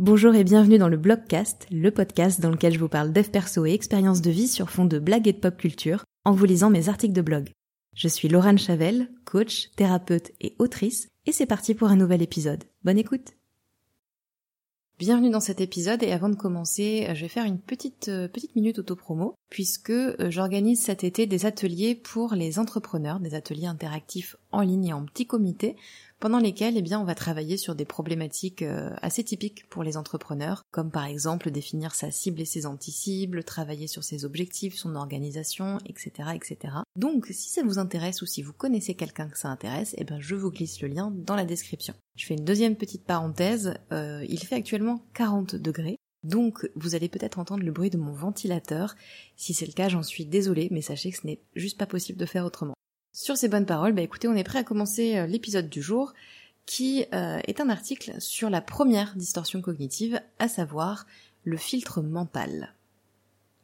Bonjour et bienvenue dans le Blogcast, le podcast dans lequel je vous parle dev perso et expériences de vie sur fond de blagues et de pop culture en vous lisant mes articles de blog. Je suis Laurent Chavel, coach, thérapeute et autrice, et c'est parti pour un nouvel épisode. Bonne écoute Bienvenue dans cet épisode et avant de commencer, je vais faire une petite euh, petite minute auto-promo puisque euh, j'organise cet été des ateliers pour les entrepreneurs, des ateliers interactifs en ligne et en petit comité pendant lesquels eh bien, on va travailler sur des problématiques euh, assez typiques pour les entrepreneurs, comme par exemple définir sa cible et ses anti-cibles, travailler sur ses objectifs, son organisation, etc., etc. Donc, si ça vous intéresse ou si vous connaissez quelqu'un que ça intéresse, eh ben, je vous glisse le lien dans la description. Je fais une deuxième petite parenthèse, euh, il fait actuellement 40 degrés, donc vous allez peut-être entendre le bruit de mon ventilateur. Si c'est le cas, j'en suis désolée, mais sachez que ce n'est juste pas possible de faire autrement. Sur ces bonnes paroles, bah écoutez, on est prêt à commencer euh, l'épisode du jour, qui euh, est un article sur la première distorsion cognitive, à savoir le filtre mental.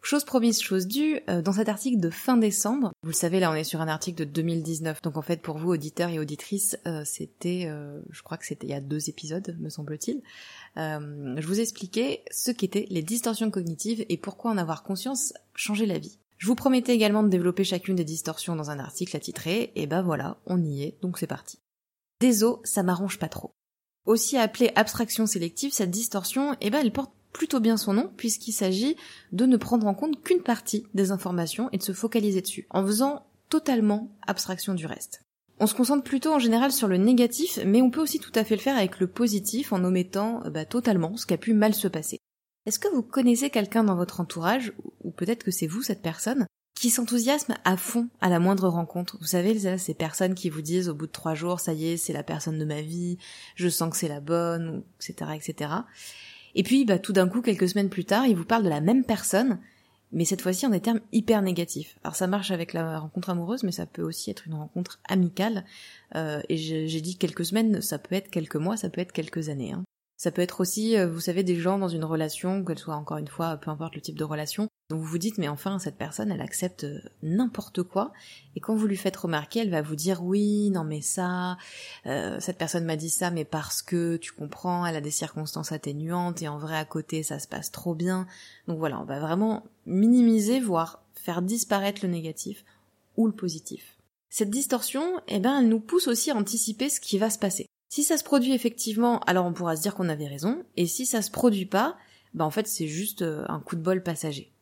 Chose promise, chose due, euh, dans cet article de fin décembre, vous le savez, là on est sur un article de 2019, donc en fait pour vous auditeurs et auditrices, c'était, je crois que c'était il y a deux épisodes, me semble-t-il, je vous expliquais ce qu'étaient les distorsions cognitives et pourquoi en avoir conscience changeait la vie. Je vous promettais également de développer chacune des distorsions dans un article attitré, et ben voilà, on y est, donc c'est parti. Déso, ça m'arrange pas trop. Aussi appelée abstraction sélective, cette distorsion, eh ben elle porte plutôt bien son nom puisqu'il s'agit de ne prendre en compte qu'une partie des informations et de se focaliser dessus, en faisant totalement abstraction du reste. On se concentre plutôt en général sur le négatif, mais on peut aussi tout à fait le faire avec le positif en omettant bah, totalement ce qui a pu mal se passer. Est-ce que vous connaissez quelqu'un dans votre entourage, ou peut-être que c'est vous cette personne, qui s'enthousiasme à fond à la moindre rencontre? Vous savez, ces personnes qui vous disent au bout de trois jours, ça y est, c'est la personne de ma vie, je sens que c'est la bonne, etc., etc. Et puis, bah, tout d'un coup, quelques semaines plus tard, ils vous parlent de la même personne, mais cette fois-ci en des termes hyper négatifs. Alors ça marche avec la rencontre amoureuse, mais ça peut aussi être une rencontre amicale. Euh, et j'ai dit quelques semaines, ça peut être quelques mois, ça peut être quelques années. Hein. Ça peut être aussi, euh, vous savez, des gens dans une relation, qu'elle soit encore une fois, peu importe le type de relation, dont vous vous dites, mais enfin, cette personne, elle accepte euh, n'importe quoi, et quand vous lui faites remarquer, elle va vous dire, oui, non mais ça, euh, cette personne m'a dit ça, mais parce que, tu comprends, elle a des circonstances atténuantes, et en vrai, à côté, ça se passe trop bien. Donc voilà, on va vraiment minimiser, voire faire disparaître le négatif ou le positif. Cette distorsion, eh ben, elle nous pousse aussi à anticiper ce qui va se passer. Si ça se produit effectivement, alors on pourra se dire qu'on avait raison, et si ça se produit pas, bah en fait c'est juste euh, un coup de bol passager.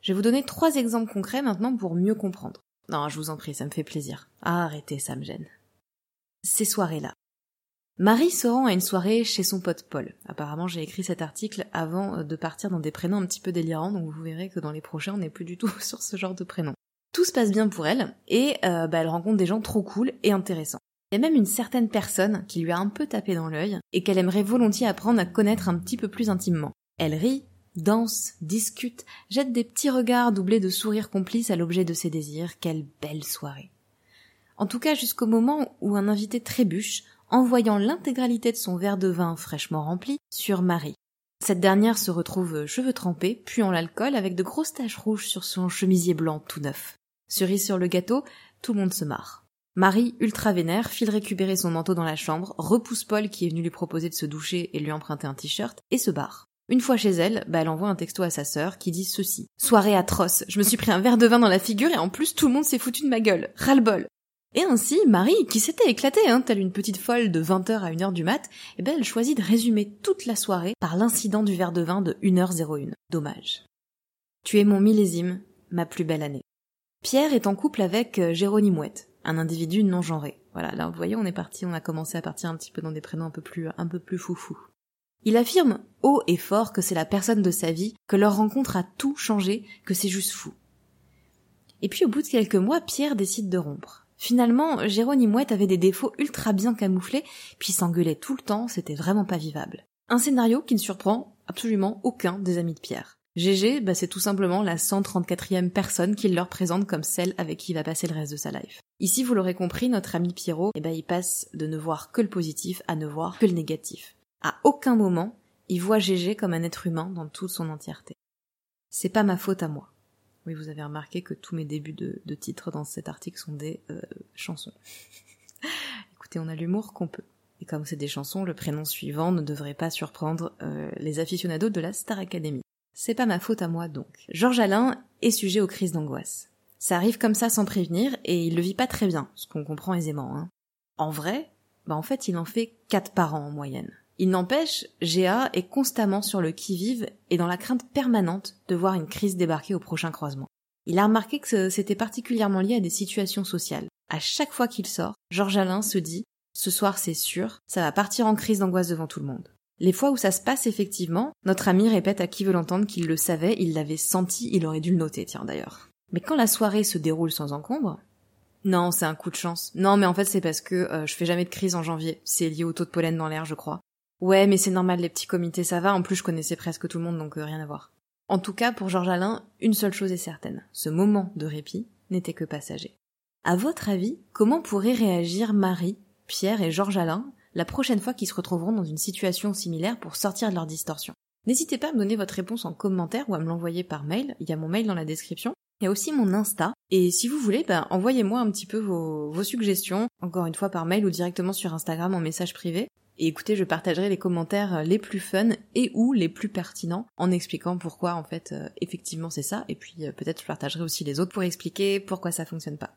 Je vais vous donner trois exemples concrets maintenant pour mieux comprendre. Non, je vous en prie, ça me fait plaisir. Arrêtez, ça me gêne. Ces soirées-là. Marie se rend à une soirée chez son pote Paul. Apparemment, j'ai écrit cet article avant euh, de partir dans des prénoms un petit peu délirants, donc vous verrez que dans les prochains, on n'est plus du tout sur ce genre de prénom. Tout se passe bien pour elle, et euh, bah, elle rencontre des gens trop cool et intéressants. Il y a même une certaine personne qui lui a un peu tapé dans l'œil et qu'elle aimerait volontiers apprendre à connaître un petit peu plus intimement. Elle rit, danse, discute, jette des petits regards doublés de sourires complices à l'objet de ses désirs. Quelle belle soirée. En tout cas jusqu'au moment où un invité trébuche, envoyant l'intégralité de son verre de vin fraîchement rempli sur Marie. Cette dernière se retrouve cheveux trempés, puant l'alcool, avec de grosses taches rouges sur son chemisier blanc tout neuf. Cerise sur le gâteau, tout le monde se marre. Marie, ultra vénère, file récupérer son manteau dans la chambre, repousse Paul qui est venu lui proposer de se doucher et lui emprunter un t-shirt, et se barre. Une fois chez elle, bah elle envoie un texto à sa sœur qui dit ceci. Soirée atroce, je me suis pris un verre de vin dans la figure et en plus tout le monde s'est foutu de ma gueule. Ras-le-bol. Et ainsi, Marie, qui s'était éclatée, hein, telle une petite folle de 20h à 1h du mat, eh ben elle choisit de résumer toute la soirée par l'incident du verre de vin de 1h01. Dommage. Tu es mon millésime, ma plus belle année. Pierre est en couple avec euh, Jérôme Mouette, un individu non genré. Voilà, là vous voyez, on est parti, on a commencé à partir un petit peu dans des prénoms un peu plus un peu plus foufou. Il affirme haut et fort que c'est la personne de sa vie, que leur rencontre a tout changé, que c'est juste fou. Et puis au bout de quelques mois, Pierre décide de rompre. Finalement, Jérôme Mouette avait des défauts ultra bien camouflés, puis s'engueulait tout le temps, c'était vraiment pas vivable. Un scénario qui ne surprend absolument aucun des amis de Pierre. GG, bah c'est tout simplement la 134e personne qu'il leur présente comme celle avec qui il va passer le reste de sa life. Ici, vous l'aurez compris, notre ami Pierrot, eh ben, il passe de ne voir que le positif à ne voir que le négatif. À aucun moment, il voit GG comme un être humain dans toute son entièreté. C'est pas ma faute à moi. Oui, vous avez remarqué que tous mes débuts de, titres dans cet article sont des euh, chansons. Écoutez, on a l'humour qu'on peut Et comme c'est des chansons, le prénom suivant ne devrait pas surprendre euh, les aficionados de la Star Academy. C'est pas ma faute à moi donc. Georges Alain est sujet aux crises d'angoisse. Ça arrive comme ça sans prévenir et il le vit pas très bien, ce qu'on comprend aisément. Hein. En vrai, bah en fait il en fait quatre par an en moyenne. Il n'empêche, Géa est constamment sur le qui-vive et dans la crainte permanente de voir une crise débarquer au prochain croisement. Il a remarqué que c'était particulièrement lié à des situations sociales. À chaque fois qu'il sort, Georges Alain se dit ce soir c'est sûr, ça va partir en crise d'angoisse devant tout le monde. Les fois où ça se passe effectivement, notre ami répète à qui veut l'entendre qu'il le savait, il l'avait senti, il aurait dû le noter, tiens d'ailleurs. Mais quand la soirée se déroule sans encombre, non, c'est un coup de chance. Non, mais en fait c'est parce que euh, je fais jamais de crise en janvier. C'est lié au taux de pollen dans l'air, je crois. Ouais, mais c'est normal, les petits comités, ça va. En plus, je connaissais presque tout le monde, donc euh, rien à voir. En tout cas, pour Georges Alain, une seule chose est certaine. Ce moment de répit n'était que passager. À votre avis, comment pourraient réagir Marie, Pierre et Georges Alain la prochaine fois qu'ils se retrouveront dans une situation similaire pour sortir de leur distorsion N'hésitez pas à me donner votre réponse en commentaire ou à me l'envoyer par mail. Il y a mon mail dans la description. Il y a aussi mon Insta. Et si vous voulez, ben, envoyez-moi un petit peu vos, suggestions, encore une fois par mail ou directement sur Instagram en message privé. Et écoutez, je partagerai les commentaires les plus fun et ou les plus pertinents en expliquant pourquoi en fait euh, effectivement c'est ça et puis euh, peut-être je partagerai aussi les autres pour expliquer pourquoi ça fonctionne pas.